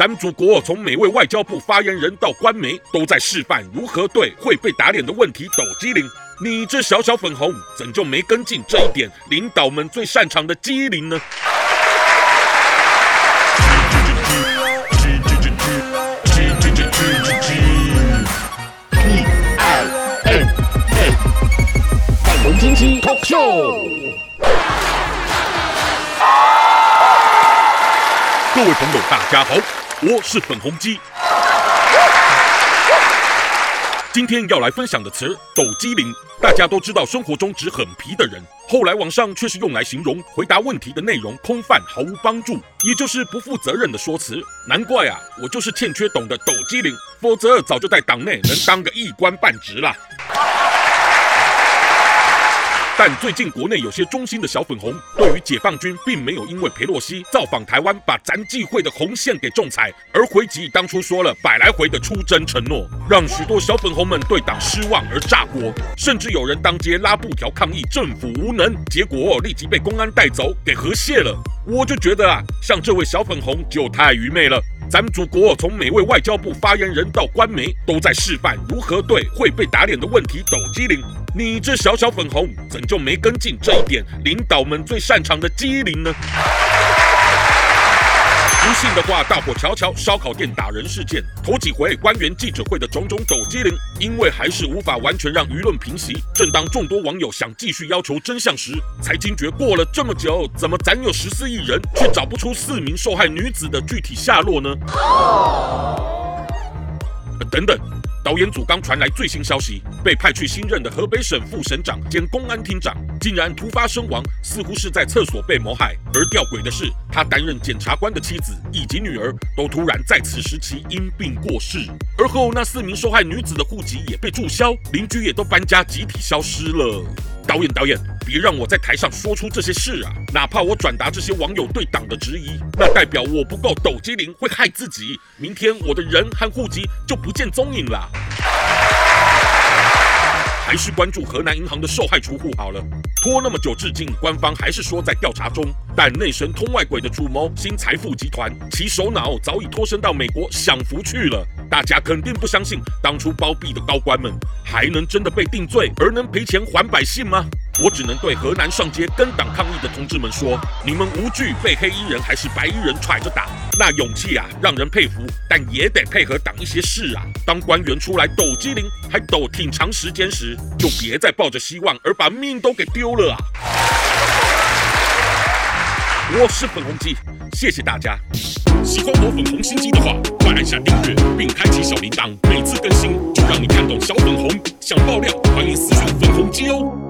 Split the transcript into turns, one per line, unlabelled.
咱祖国从每位外交部发言人到官媒，都在示范如何对会被打脸的问题抖机灵。你这小小粉红，怎就没跟进这一点领导们最擅长的机灵呢？
粉红经济 Talk Show，
各位朋友，大家好，我是粉红鸡。今天要来分享的词“抖机灵”，大家都知道，生活中只很皮的人，后来网上却是用来形容回答问题的内容空泛，毫无帮助，也就是不负责任的说辞。难怪啊，我就是欠缺懂得抖机灵，否则早就在党内能当个一官半职了。但最近国内有些忠心的小粉红，对于解放军并没有因为裴洛西造访台湾把咱忌讳的红线给种踩，而回击当初说了百来回的出征承诺，让许多小粉红们对党失望而炸锅，甚至有人当街拉布条抗议政府无能，结果立即被公安带走给和解了。我就觉得啊，像这位小粉红就太愚昧了。咱们祖国从每位外交部发言人到官媒，都在示范如何对会被打脸的问题抖机灵。你这小小粉红，怎就没跟进这一点领导们最擅长的机灵呢？不信的话，大伙瞧瞧烧烤店打人事件，头几回官员记者会的种种抖机灵，因为还是无法完全让舆论平息。正当众多网友想继续要求真相时，才惊觉过了这么久，怎么咱有十四亿人，却找不出四名受害女子的具体下落呢？等等。导演组刚传来最新消息，被派去新任的河北省副省长兼公安厅长竟然突发身亡，似乎是在厕所被谋害。而吊诡的是，他担任检察官的妻子以及女儿都突然在此时期因病过世。而后那四名受害女子的户籍也被注销，邻居也都搬家，集体消失了。导演，导演，别让我在台上说出这些事啊！哪怕我转达这些网友对党的质疑，那代表我不够抖机灵，会害自己。明天我的人和户籍就不见踪影了。还是关注河南银行的受害储户好了。拖那么久，至今官方还是说在调查中。但内神通外鬼的主谋新财富集团，其首脑早已脱身到美国享福去了。大家肯定不相信，当初包庇的高官们还能真的被定罪，而能赔钱还百姓吗？我只能对河南上街跟党抗议的同志们说：你们无惧被黑衣人还是白衣人踹着打，那勇气啊，让人佩服。但也得配合党一些事啊。当官员出来抖机灵，还抖挺长时间时，就别再抱着希望而把命都给丢了啊！我是粉红鸡，谢谢大家。喜欢我粉红心机的话，快按下订阅并开启小铃铛，每次更新就让你看懂小粉红。想爆料，欢迎私信粉红机哦。